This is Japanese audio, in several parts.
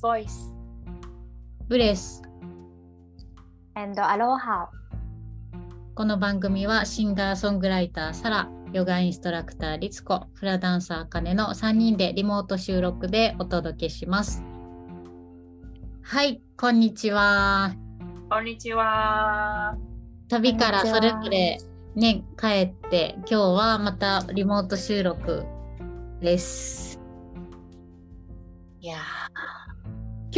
voice. ブレス。And aloha. この番組はシンガーソングライターサラヨガインストラクターリツコフラダンサーカネの3人でリモート収録でお届けします。はいこんにちは。こんにちは。旅からそれぞれね帰って今日はまたリモート収録です。いや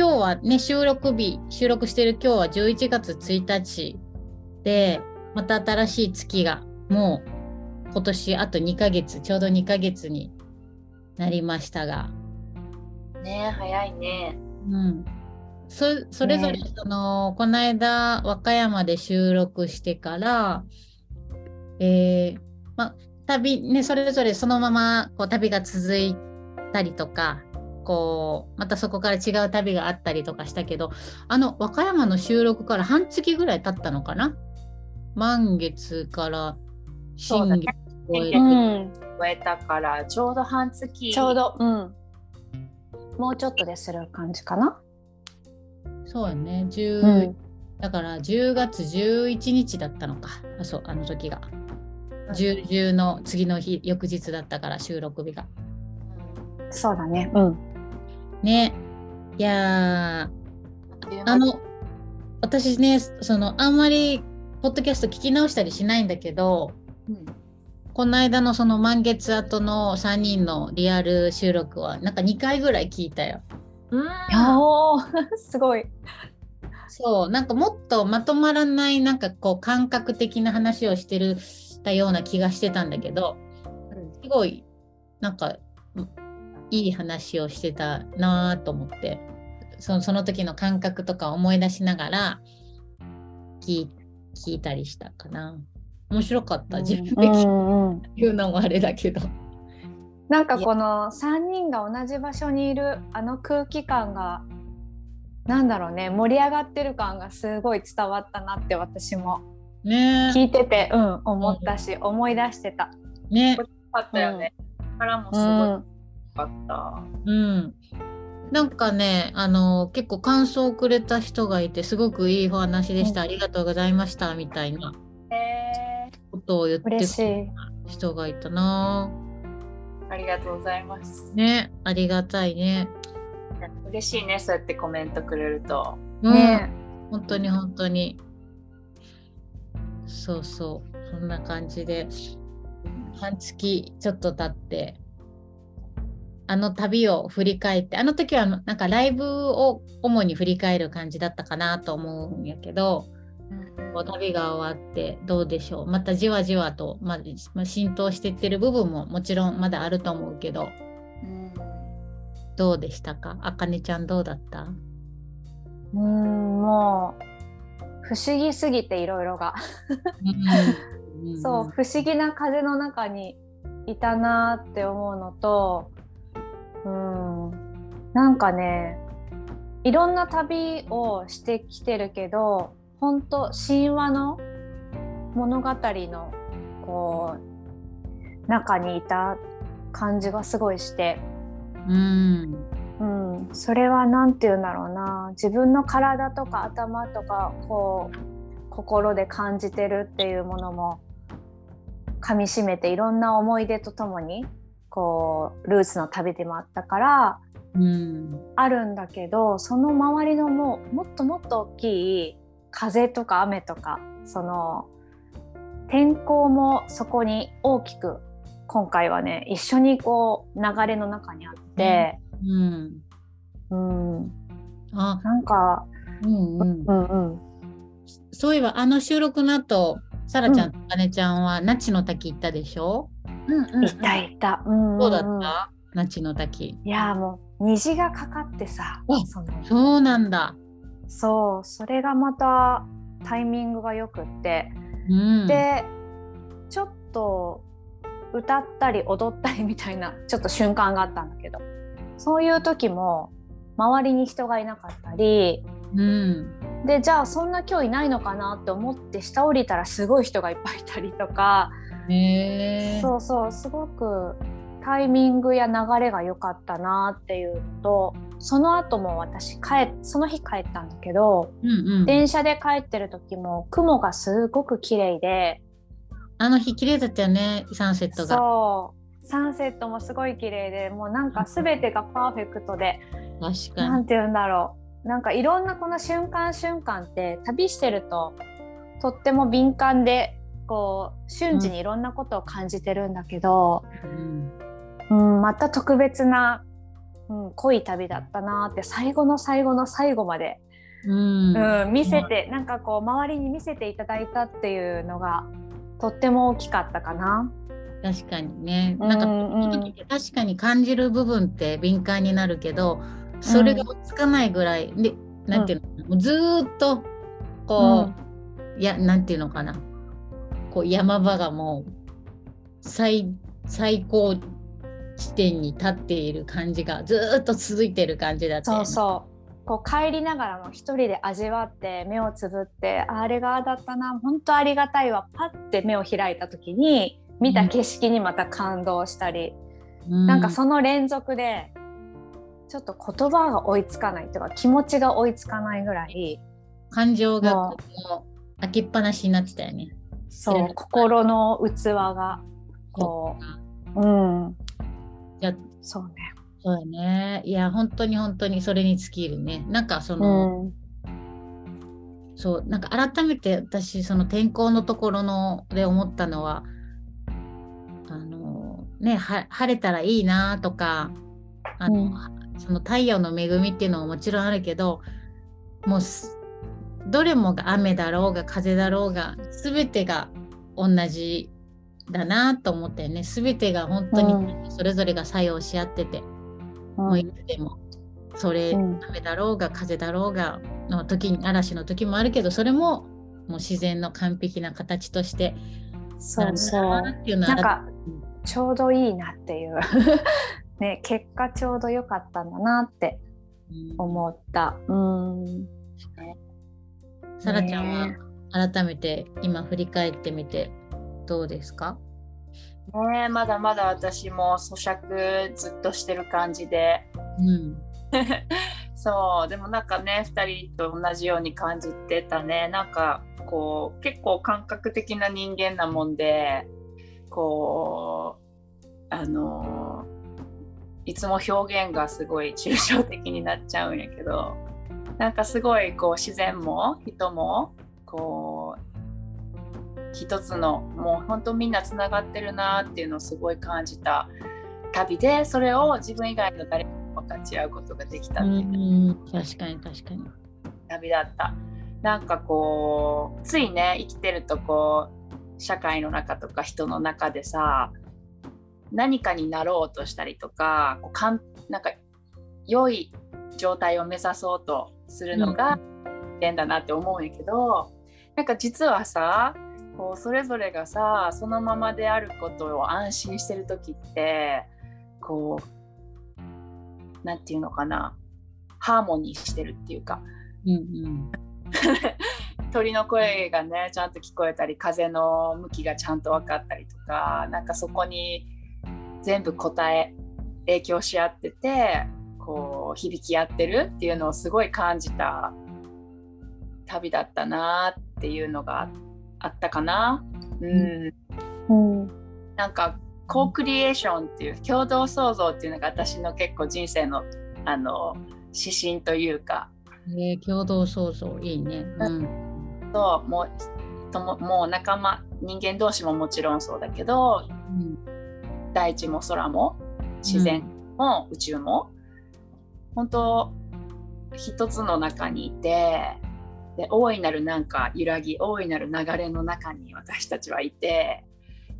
今日はね収録日収録してる今日は11月1日でまた新しい月がもう今年あと2ヶ月ちょうど2ヶ月になりましたが。ね早いね。うん。そそれぞれその、この間和歌山で収録してからえーま、旅ねそれぞれそのままこう旅が続いたりとかこうまたそこから違う旅があったりとかしたけどあの和歌山の収録から半月ぐらい経ったのかな？満月から新月超える、うん、終えたからちょうど半月。ちょうど、うん、もうちょっとでする感じかな？そうやね。10、うん、だから10月11日だったのか。あそうあの時が。10 10の次の日翌日だったから収録日が。そうだね。うん。ね。いやー。あの私ねそのあんまりポッドキャスト聞き直したりしないんだけどうん。この間のその満月後の3人のリアル収録はなんか2回ぐらい聞いたよ。うん。おー。すごい。そうなんかもっとまとまらないなんかこう感覚的な話をしてるたような気がしてたんだけどすごいなんかうんいい話をしてたなぁと思ってそのその時の感覚とか思い出しながら聞い聞いたりしたかな。面白かった自分でう聞んうん言うのもあれだけど。なんかこの3人が同じ場所にいるあの空気感がなんだろうね盛り上がってる感がすごい伝わったなって私もね。聞いてて、うん、思ったし、思い出してた。ね。あったよね、からもすごいうんかった、うん。なんかね、あの、結構感想をくれた人がいて、すごくいいお話でした、うん。ありがとうございました、みたいなえことを言って人がいたな。ー、ありがとうございます。ね、ありがたいね。嬉しいねそうやってコメントくれると。うん、ね。本当に本当に。そうそう、そんな感じで、半月ちょっと経って、あの旅を振り返って、あの時はなんかライブを主に振り返る感じだったかなと思うんやけど、こう旅が終わってどうでしょう？またじわじわと、まあまあ浸透していってる部分ももちろんまだあると思うけどうん。どうでしたか？あかねちゃんどうだった？うんもう不思議すぎていろいろが、うんそう不思議な風の中にいたなって思うのとうん。なんかねいろんな旅をしてきてるけど本当神話の物語のこう中にいた感じがすごいして。うん。うん、それは何て言うんだろうな。自分の体とか頭とかこう心で感じてるっていうものもかみしめていろんな思い出とともにこうルーツの旅でもあったからうん。あるんだけどその周りのもうもっともっと大きい風とか雨とかその天候もそこに大きく今回はね一緒にこう流れの中にあって。うん。うん、あなんか、うんうん。うんうん、そういえばあの収録の後さらちゃんとかねちゃんは那智の滝行ったでしょ？うんいたいた。うんどうだった？那智の滝。いやもう虹がかかってさあ、その。そうなんだ。そうそれがまたタイミングがよくって、うん。でちょっと歌ったり踊ったりみたいなちょっと瞬間があったんだけど、そういう時も周りに人がいなかったり。うん。でじゃあそんな今日いないのかなって思って下降りたらすごい人がいっぱいいたりとか、そうそうすごくタイミングや流れが良かったなっていうのとその後も私帰その日帰ったんだけど、うんうん、電車で帰ってる時も雲がすごく綺麗で。あの日綺麗だったよねサンセットが。そう。サンセットもすごい綺麗でもうなんか全てがパーフェクトで。確かに。なんて言うんだろうなんかいろんなこの瞬間瞬間って旅してるととっても敏感でこう瞬時にいろんなことを感じてるんだけど、うんうんまた特別な、うん、濃い旅だったなって最後の最後の最後まで、うんうん、見せてなんかこう周りに見せていただいたっていうのがとっても大きかったかな。確かにね。なんか、うんうん確かに感じる部分って敏感になるけど、それが落ち着かないぐらい、で、なんていうの、もうずーっと、こう、いや、なんていうのかな。こう、山場がもう、最、最高地点に立っている感じがずーっと続いてる感じだったよね。そうそう。こう帰りながらも一人で味わって目をつぶってああれがああだったな本当ありがたいわパッて目を開いた時に見た景色にまた感動したり、うなんかその連続でちょっと言葉が追いつかないというか気持ちが追いつかないぐらい感情がもこう開きっぱなしになってたよね。そう心の器がこううんじゃあそうねそうだね。いや、本当に本当にそれに尽きるね。なんかその、うんそう、なんか改めて私、その天候のところので思ったのは、あの、ね、は晴れたらいいなとか、あの、うんその太陽の恵みっていうのももちろんあるけど、もうすどれもが雨だろうが風だろうが、すべてが同じだなと思ったよね。すべてが本当にそれぞれが作用し合ってて、もういつでもそれ、うん雨だろうが風だろうがの時に嵐の時もあるけどそれももう自然の完璧な形としてそうそう。っていうのはなんかちょうどいいなっていうね結果ちょうど良かったんだなってうん。思った。うん。さらちゃんね。は改めて今振り返ってみてどうですか？ねえまだまだ私も咀嚼ずっとしてる感じで。うん。そうでもなんかね2人と同じように感じてたね。なんかこう結構感覚的な人間なもんでこうあのいつも表現がすごい抽象的になっちゃうんやけどなんかすごいこう自然も人もこう一つのもう本当みんなつながってるなっていうのをすごい感じた旅でそれを自分以外の誰かと分かち合うことができたうっていう。ん確かに確かに旅だったなんかこうついね生きてるとこう社会の中とか人の中でさ何かになろうとしたりとかこうかんなんか良い状態を目指そうとするのが変だなって思うんやけど、なんか実はさこうそれぞれがさそのままであることを安心してる時ってこうなんていうのかなハーモニーしてるっていうか。うんうん。鳥の声がねちゃんと聞こえたり風の向きがちゃんと分かったりとかなんかそこに全部答え影響し合っててこう響き合ってるっていうのをすごい感じた旅だったなっていうのがあったかな。うん、うんなんかコークリエーションっていう共同創造っていうのが私の結構人生のあの指針というか。えー共同創造いいね。うん。ともうとももう仲間人間同士ももちろんそうだけどうん大地も空も自然も宇宙も、本当一つの中にいてで大いなるなんか揺らぎ大いなる流れの中に私たちはいて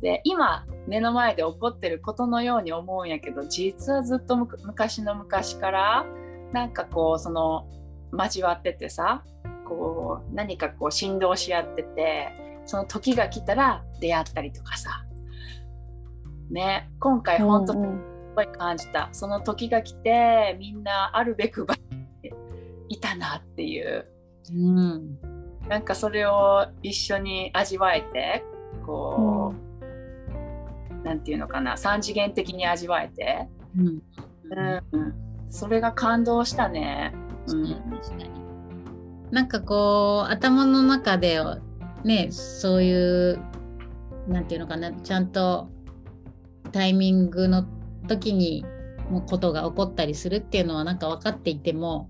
で今目の前で起こってることのように思うんやけど実はずっと昔の昔からなんかこうその交わっててさこう何かこう振動し合っててその時が来たら出会ったりとかさね。今回本当にうんすごい感じた、その時が来てみんなあるべく場にいたなっていう。うん。なんかそれを一緒に味わえてこう、なんていうのかな三次元的に味わえて、うん。うん。うんそれが感動したね。うん。なんかこう頭の中でねそういうなんていうのかなちゃんとタイミングの時にもうことが起こったりするっていうのはなんか分かっていても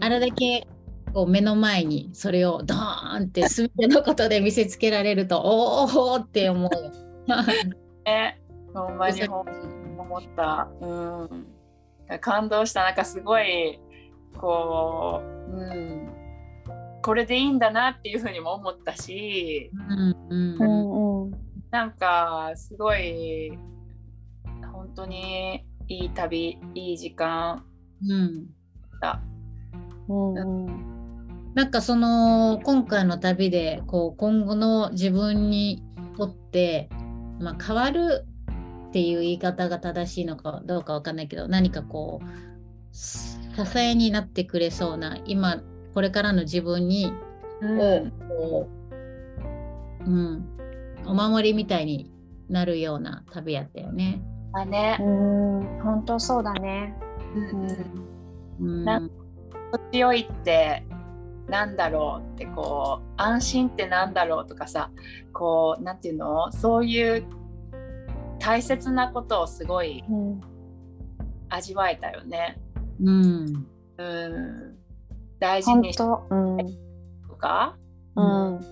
あれだけこう目の前にそれをドーンって全てのことで見せつけられるとおおって思う。ね、ほんまに思った。うん。感動した。なんかすごい、こう、うん。これでいいんだなっていうふうにも思ったし、うんうんなんかすごい、本当にいい旅、いい時間うんだ。うんうんなんかその今回の旅でこう今後の自分にとって、まあ、変わるっていう言い方が正しいのかどうかわかんないけど何かこう支えになってくれそうな今これからの自分にうんこう、うん、お守りみたいになるような旅やったよね。あね。う。ん本当そうだね。うん。うん。強いってなんだろうってこう安心ってなんだろうとかさこうなんていうの？そういう大切なことをすごいうん味わえたよね。うん。うん、大事本にし当。うん。とか？うん。で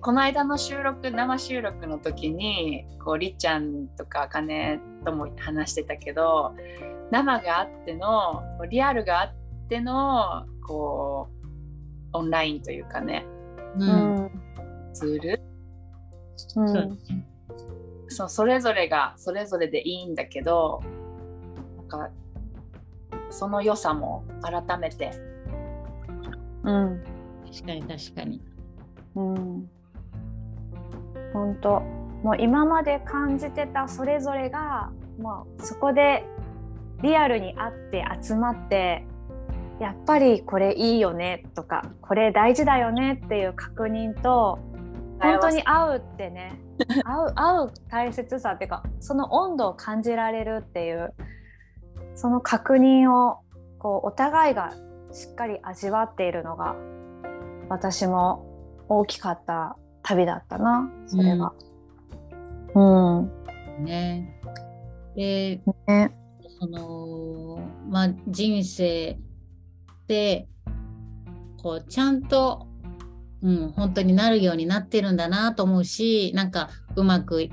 この間の収録生収録の時にこうりっちゃんとかかねとも話してたけど生があってのリアルがあってのこうオンラインというかねううんんツール。うん。そうそれぞれがそれぞれでいいんだけどなんかその良さも改めて。うん。確かに確かに。うん本当。もう今まで感じてたそれぞれがもうそこでリアルに会って集まってやっぱりこれいいよねとかこれ大事だよねっていう確認と本当に会うってね会う 会う大切さっていうかその温度を感じられるっていうその確認をこうお互いがしっかり味わっているのが私も大きかった旅だったなそれは。うん、ね。でねそのまあ人生でこうちゃんと、うん、本当になるようになってるんだなと思うしなんかうまくい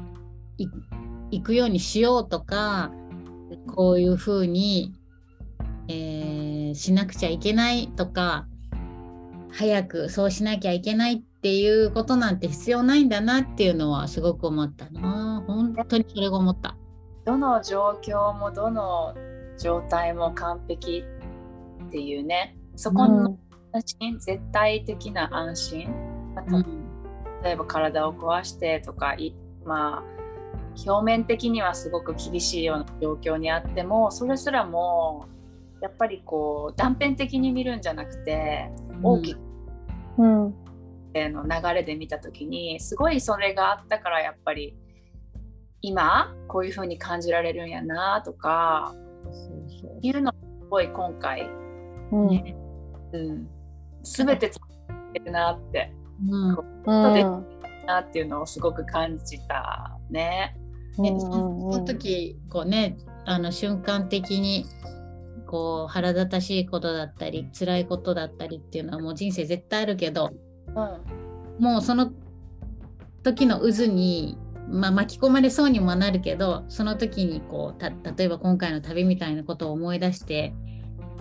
いくようにしようとかこういうふうに、えーしなくちゃいけないとか早くそうしなきゃいけないっていうことなんて必要ないんだなっていうのはすごく思ったな。本当にそれが思った。どの状況もどの状態も完璧っていうね。そこの安心、絶対的な安心、まあうん例えば体を壊してとかいまあ表面的にはすごく厳しいような状況にあってもそれすらもやっぱりこう断片的に見るんじゃなくて大きく。うん。の流れで見た時にすごいそれがあったからやっぱり今こういう風に感じられるんやなとかそうそう。いうのすごい今回、うん。ねうん、全て使ってるなって。うん。うん。なっていうのをすごく感じたね。ねその時こうねあの瞬間的にこう腹立たしいことだったり辛いことだったりっていうのはもう人生絶対あるけどうん。もうその時の渦に、まあ、巻き込まれそうにもなるけどその時にこうた例えば今回の旅みたいなことを思い出して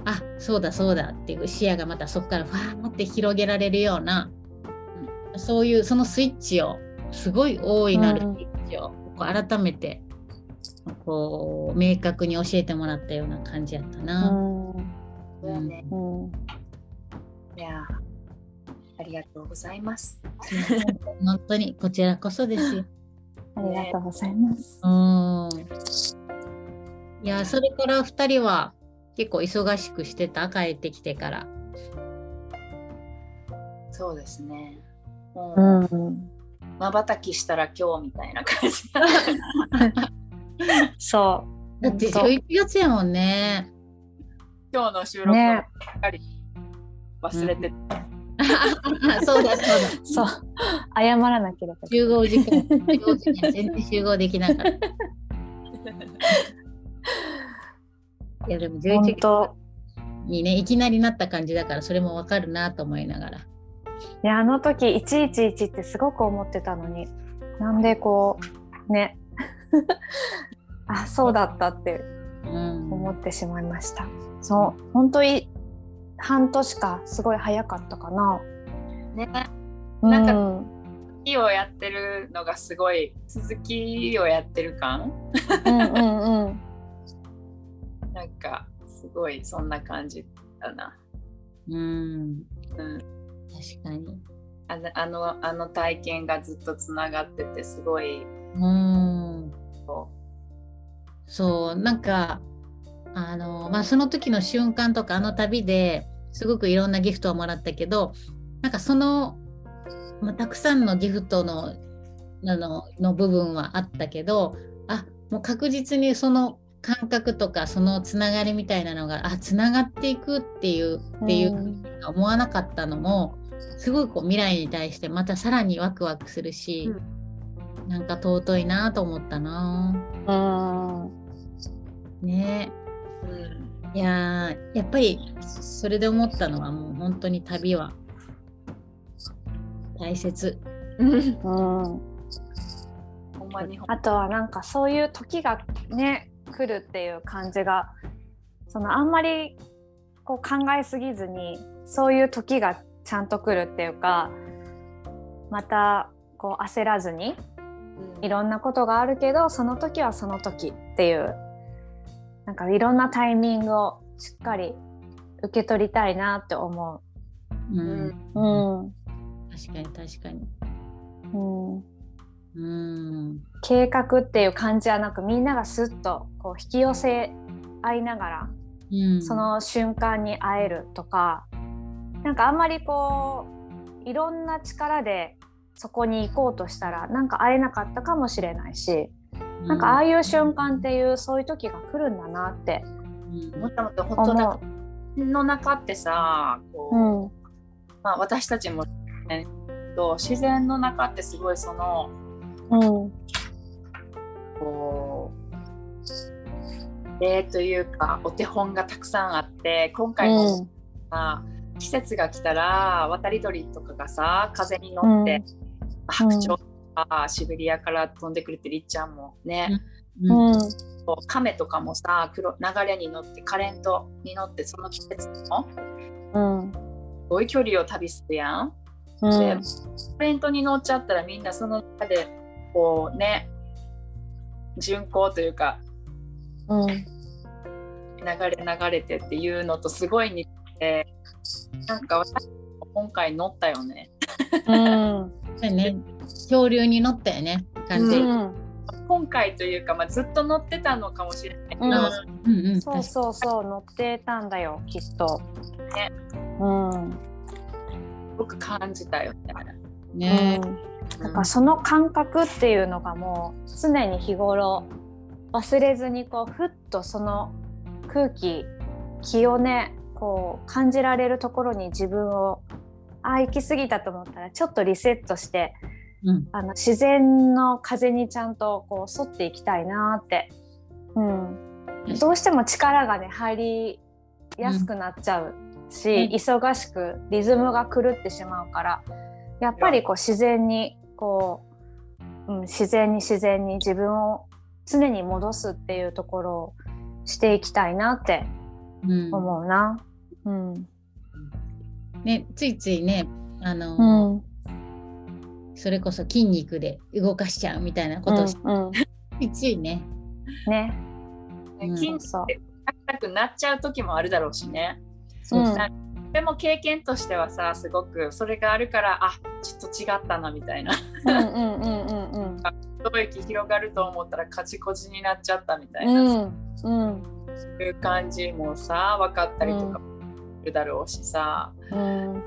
あそうだそうだっていう視野がまたそこからファーって広げられるような、そういうそのスイッチをすごい大いなるスイッチをこう改めてこう明確に教えてもらったような感じやったうな。んそうやねうんいやありがとうございます。本当にこちらこそですよ。ありがとうございます。うん。いや、それから2人は結構忙しくしてた、帰ってきてから。そうですね。もううん瞬きしたら今日みたいな感じ。そだって本当11月やもんね。今日の収録をしっかり忘れて、あ そうだそうだ。そう謝らなければ集合時間、集合時間全然集合できなかった。いやでも11本月当にねいきなりなった感じだからそれもわかるなと思いながら。いやあの時111ってすごく思ってたのになんでこうね あそうだったってうん。思ってしまいましたそう本当に半年かすごい早かったかなねなんかか木をやってるのがすごい続きをやってる感？うんうんうん なんかすごいそんな感じだな。うん。うん、確かに。あのあのあの体験がずっとつながっててすごいうん。こそうなんかあのまあその時の瞬間とかあの旅ですごくいろんなギフトをもらったけどなんかその、まあ、たくさんのギフトのあのの部分はあったけどあもう確実にその感覚とかそのつながりみたいなのがあつながっていくっていうっていう思わなかったのもすごいこう未来に対してまたさらにワクワクするし、なんか尊いなと思ったな。うんね。う、うん、いやーやっぱりそれで思ったのはもう本当に旅は。大切。うん。ほんまに。あとはなんかそういう時がね来るっていう感じがそのあんまりこう考えすぎずにそういう時がちゃんと来るっていうかまたこう焦らずにいろんなことがあるけどその時はその時っていうなんかいろんなタイミングをしっかり受け取りたいなって思ううんう。うん確かに確かに。うんうん。計画っていう感じじゃなくみんながスッとこう引き寄せ合いながらうん、その瞬間に会えるとかなんかあんまりこういろんな力でそこに行こうとしたらなんか会えなかったかもしれないし、なんかああいう瞬間っていうそういう時が来るんだなって。うんもっともっと本当なんかの中ってさこう、うん。まあ、私たちも、ね、と自然の中ってすごいそのうん。こう例というかお手本がたくさんあって今回もさ、季節が来たら渡り鳥とかがさ風に乗って、白鳥とかシベリアから飛んでくるってりっちゃんもね、うん。うん。亀とかもさ黒流れに乗ってカレントに乗ってその季節のうん。すごい距離を旅するやん。うん。でカレントに乗っちゃったらみんなその中でこうね巡航というかうん。流れ流れてっていうのとすごい似ててなんか私も今回乗ったよね。うんそうね、恐竜に乗ったよね、感じ。ううん。今回というか、まあ、ずっと乗ってたのかもしれないけど、うん。んうん、そうそうそう乗ってたんだよきっと。ね。うん。すごく感じたよね。ね、うん。なんかその感覚っていうのがもう常に日頃忘れずにこうふっとその空気気をねこう感じられるところに自分をあ行き過ぎたと思ったらちょっとリセットしてうん、あの自然の風にちゃんとこう沿っていきたいなって、うん、どうしても力がね入りやすくなっちゃうし、うん。忙しくリズムが狂ってしまうからやっぱりこう自然にこう、うん、自然に自然に自分を常に戻すっていうところをしていきたいなってうん。思うな。うんね、ついついね、あの、うんそれこそ筋肉で動かしちゃうみたいなことをし、うんうん。ついついね。ね。うん。筋肉そうで動かしたくなっちゃう時もあるだろうしね。そう。でも経験としてはさすごくそれがあるからあちょっと違ったなみたいな。うんうんうんうんうん。一息広がると思ったらカチコチになっちゃったみたいな、うん。うん。そういう感じもさ分かったりとかするだろうしさ、うん。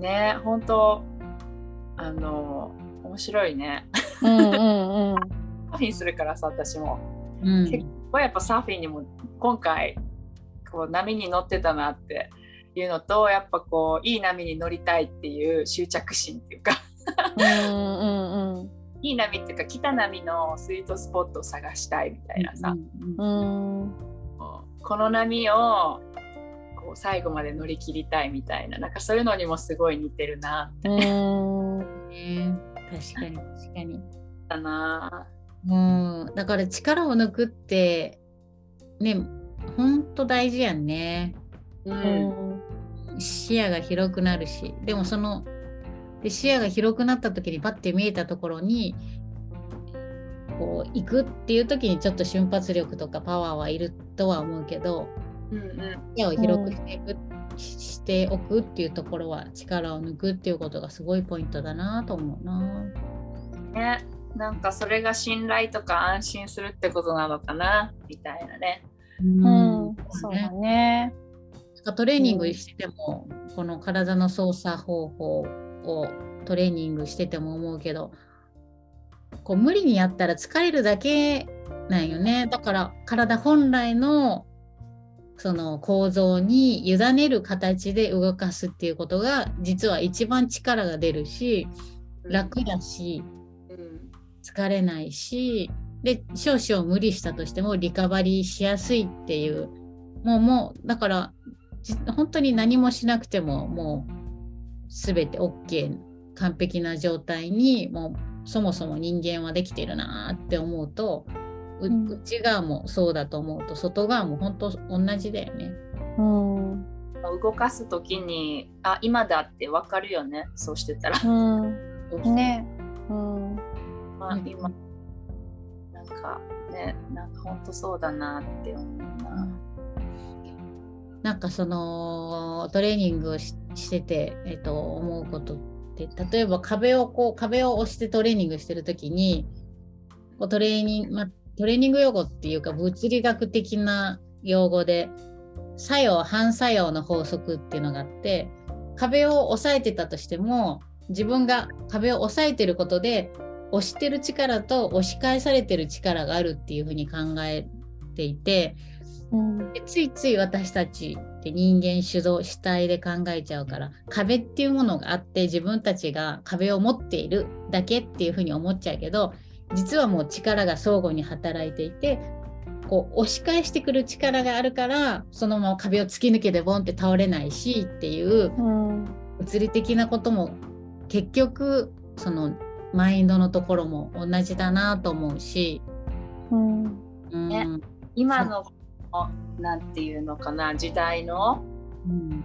ね本当あの面白いね。うんうんうん。サーフィンするからさ私も。うん。結構やっぱサーフィンにも今回こう波に乗ってたなっていうのとやっぱこういい波に乗りたいっていう執着心っていうか。うんうんうんいい波っていうか来た波のスイートスポットを探したいみたいなさ、うんこうこの波をこう最後まで乗り切りたいみたいななんかそういうのにもすごい似てるなうんね確かに確かに。だな。うん、だから力を抜くってねほんと大事やんね。ううんん視野が広くなるしでもそので視野が広くなった時にパッて見えたところにこう行くっていう時にちょっと瞬発力とかパワーはいるとは思うけどうんうん。視野を広くしていく、ししておくっていうところは力を抜くっていうことがすごいポイントだなと思うな。ね、なんかそれが信頼とか安心するってことなのかなみたいなね。うん。そうだね。なんかトレーニングしてても、この体の操作方法をトレーニングしてても思うけどこう無理にやったら疲れるだけなんよね。だから体本来のその構造に委ねる形で動かすっていうことが実は一番力が出るし楽だしうん。疲れないしで少々無理したとしてもリカバリーしやすいっていうもうもうだからじ本当に何もしなくてももう全て OK 完璧な状態にもうそもそも人間はできてるなって思うと内側もそうだと思うと外側も本当同じだよね。うん。動かす時にあ今だってわかるよね。そうしてたら。うん。ね。うん。うん。まあ今。なんかねなんか本当そうだなって思うな。なんかそのトレーニングをししてて、えっと思うことって例えば壁をこう壁を押してトレーニングしてる時にこうトレーニング、まあ、トレーニング用語っていうか物理学的な用語で作用反作用の法則っていうのがあって壁を押さえてたとしても自分が壁を押さえてることで押してる力と押し返されてる力があるっていうふうに考えていて。うんでついつい私たちって人間主導主体で考えちゃうから壁っていうものがあって自分たちが壁を持っているだけっていうふうに思っちゃうけど実はもう力が相互に働いていてこう押し返してくる力があるからそのまま壁を突き抜けてボンって倒れないしっていううん物理的なことも結局そのマインドのところも同じだなと思うし、うん。うん。ね。今のなんていうのかな時代のうん。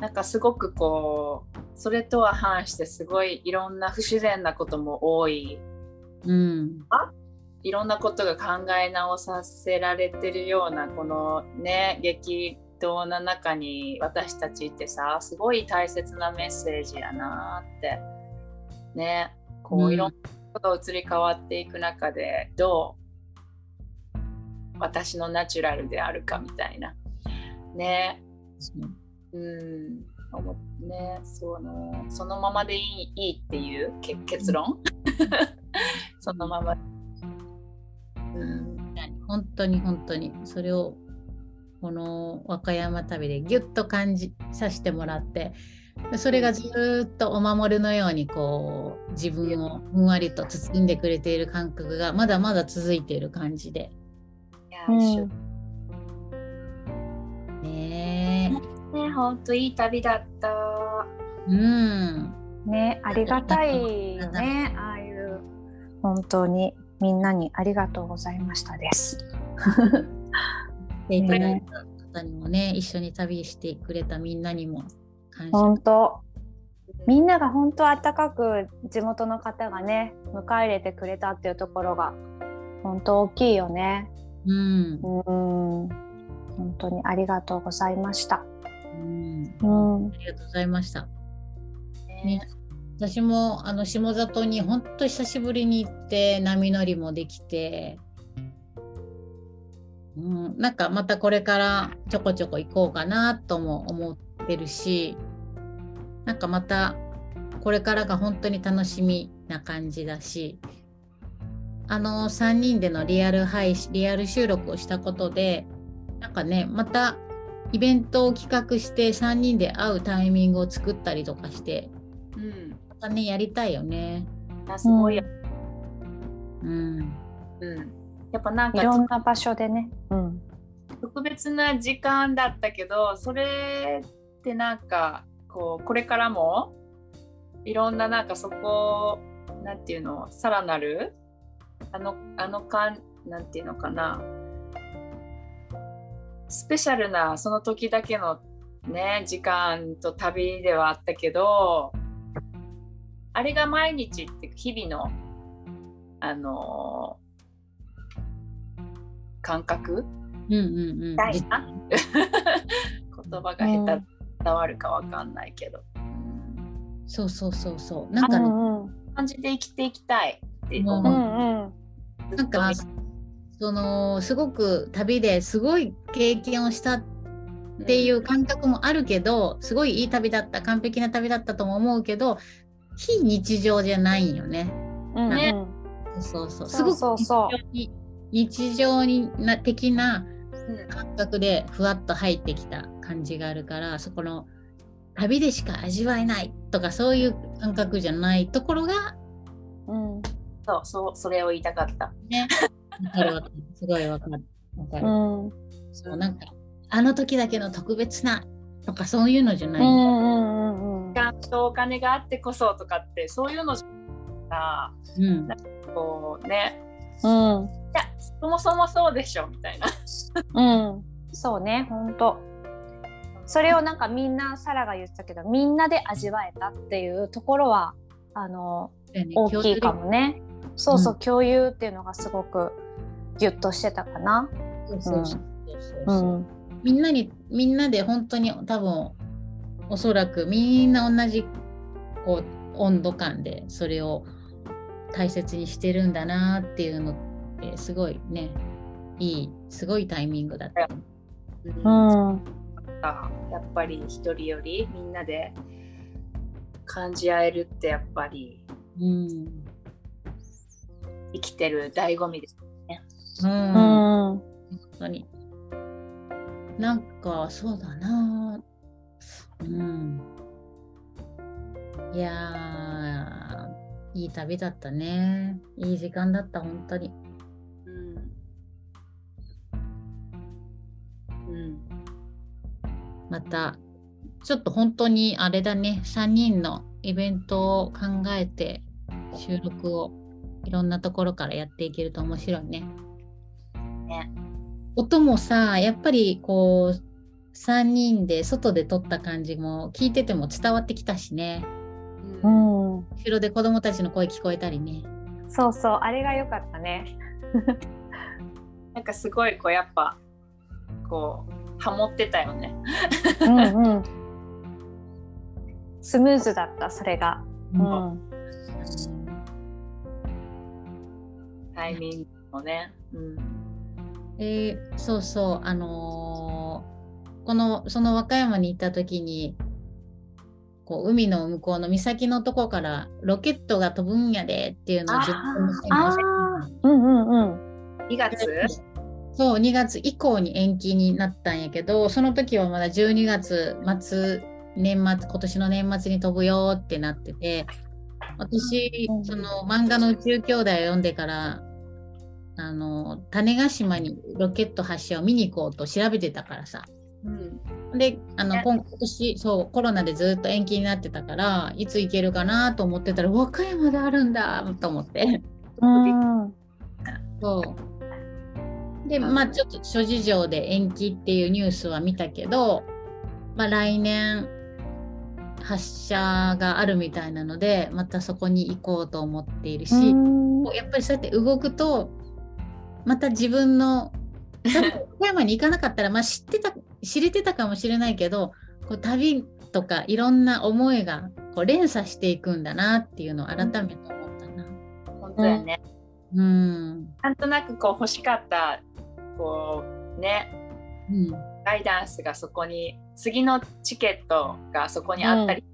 なんかすごくこうそれとは反してすごいいろんな不自然なことも多いうん。いろんなことが考え直させられてるようなこのね激動な中に私たちってさすごい大切なメッセージやなってねこううん。いろんなことが移り変わっていく中でどう私のナチュラルであるかみたいなね。う。ん。思っねそのそのままでいいいいっていうけ結論？そのまま。うん。本当に本当に。それをこの和歌山旅でギュッと感じさせてもらってでそれがずーっとお守りのようにこう自分をふんわりと包んでくれている感覚がまだまだ続いている感じで。うん一緒。ねね本当いい旅だった。えうん。ねありがたい。よね本当にみんなにありがとうございましたです。いただいた方にもね一緒に旅してくれたみんなにも感謝。本当。みんなが本当あったかく地元の方がね迎え入れてくれたっていうところが本当大きいよね。うん。うん。本当にありがとうございました。うん。うん。ありがとうございました。ね。ね私もあの下里に本当久しぶりに行って波乗りもできて、うん、なんかまたこれからちょこちょこ行こうかなとも思ってるしなんかまたこれからが本当に楽しみな感じだし。あの3人でのリアル配信リアル収録をしたことでなんかねまたイベントを企画して3人で会うタイミングを作ったりとかして。うん。ねやりたいよね。あすごいよ、うん、うんやっぱなんいろんかな場所でね。うん。特別な時間だったけどそれってなんかこうこれからもいろんななんかそこなんていうのさらなるあのあのかんなんていうのかなスペシャルなその時だけのね時間と旅ではあったけどあれが毎日って日々のあの感覚？うんうんうん。大事？な 言葉が下手伝わるかわかんないけど、そうそうそうそう。なんかね、うんうん感じで生きていきたいってう思う。うんうん。なんかそのすごく旅ですごい経験をしたっていう感覚もあるけど、すごいいい旅だった完璧な旅だったとも思うけど非日常じゃないよね。うん。うんね。そうそうすそう。ごくそうそう。日常に日常にな的なうん。感覚でふわっと入ってきた感じがあるからそこの旅でしか味わえないとかそういう感覚じゃないところがうん。そうそうそれを言いたかった。ね。わかるわ。かるすごいわかる。わかる、うん。そうなんかあの時だけの特別なとかそういうのじゃない、うんうんとお金があってこそとかってそういうのじゃうん。こうね。うん。いやそもそもそうでしょみたいな。うん。そうね本当それをなんかみんなサラが言ってたけどみんなで味わえたっていうところはあの大きいかもね。そうそう、うん。共有っていうのがすごくギュッとしてたかな。みんなにみんなで本当に多分おそらくみんな同じこう温度感でそれを大切にしてるんだなっていうのってすごいねいいすごいタイミングだった。うん。うんやっぱり一人よりみんなで感じ合えるってやっぱりうん。生きてる醍醐味です。うん。う本ん当に。なんかそうだなうん。いやーいい旅だったね。いい時間だった本当に。うん。うん。またちょっと本当にあれだね。3人のイベントを考えて収録をいろんなところからやっていけると面白いね。ね。音もさやっぱりこう3人で外で撮った感じも聞いてても伝わってきたしね。ううん。ん後ろで子供たちの声聞こえたりね。そうそう。あれが良かったね。なんかすごいこうやっぱこうハモってたよね。うんうん。スムーズだったそれが。うん。タイミングもね。うん。えーそうそう。あのーこのその和歌山に行った時にこう海の向こうの岬のとこからロケットが飛ぶんやでっていうのを10分のあーうんうんうん。2月？そう2月以降に延期になったんやけどその時はまだ12月末年末今年の年末に飛ぶよってなってて私うんその漫画の「宇宙兄弟」を読んでからあの種子島にロケット発射を見に行こうと調べてたからさうん。であのね。今今年そうコロナでずっと延期になってたからいつ行けるかなと思ってたら和歌山であるんだと思って。うん。そう。で、まあちょっと諸事情で延期っていうニュースは見たけど、まあ来年発射があるみたいなので、またそこに行こうと思っているし、うん。やっぱりそうやって動くと、また自分の、多分岡山に行かなかったら、まあ知ってた、知れてたかもしれないけど、こう旅とかいろんな思いがこう連鎖していくんだなっていうのを改めて思ったな。本当やね。うん。なんとなくこう欲しかったこうねうん。ガイダンスがそこに次のチケットがそこにあったり、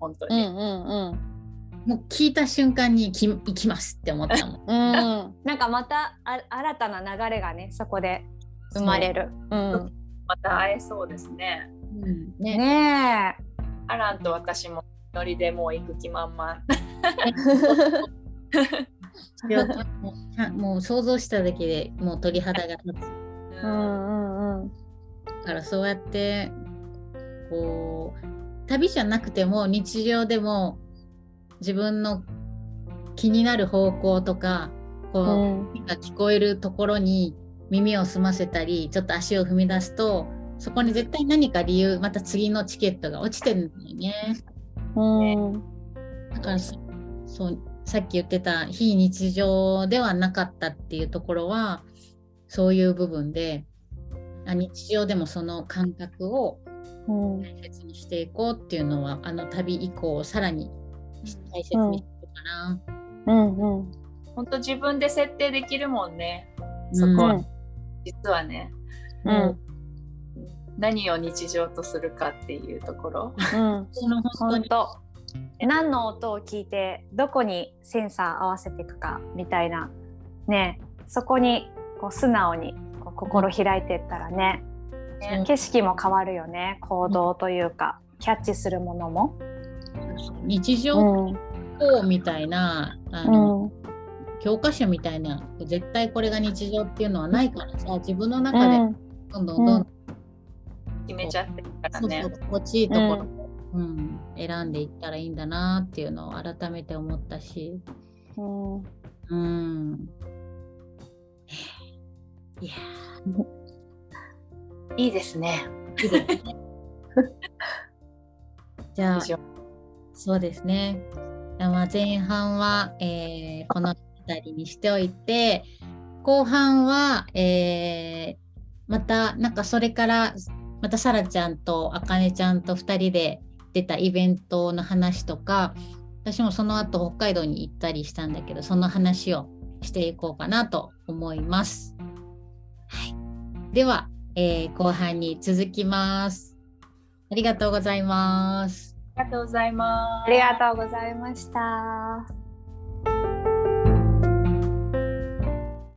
本当に、うんうんうんもう聞いた瞬間にき行きますって思ったもん。うん、なんかまたあ新たな流れがねそこで生まれる。うん、また会えそうですね。うんねねアランと私もノリでもう行く気満々。もうはもう想像しただけでもう鳥肌が立つえ。うんうんうん。からそうやってこう旅じゃなくても日常でも自分の気になる方向とかこう、うんが聞こえるところに耳を澄ませたりちょっと足を踏み出すとそこに絶対何か理由また次のチケットが落ちてるんだよね。うん。だからそそうさっき言ってた非日常ではなかったっていうところはそういう部分であ日常でもその感覚をうん。大切にしていこうっていうのはあの旅以降さらに大切にしてるかな。うん。うん。本当自分で設定できるもんね。うん。そこは、うん実はね。うん。何を日常とするかっていうところ。うん。本当何の音を聞いてどこにセンサー合わせていくかみたいなね。そこにこう素直にこう心開いていったらね、そう景色も変わるよね。行動というか、キャッチするものも。日常みたいな、あうのん教科書みたいな絶対これが日常っていうのはないからさ自分の中でうん。どんどんどんどん決めちゃってるからね。そうそう。心地いいところを、うん。選んでいったらいいんだなっていうのを改めて思ったし、うん。うん、いやいいですね。ーいい ですね。じゃあそうですね。まあ前半は、えーこの辺りにしておいて後半は、えーまたなんかそれからまたさらちゃんとあかねちゃんと2人で出たイベントの話とか私もその後北海道に行ったりしたんだけどその話をしていこうかなと思います。はい、では、えー後半に続きます。ありがとうございます。ありがとうございます。ありがとうございました。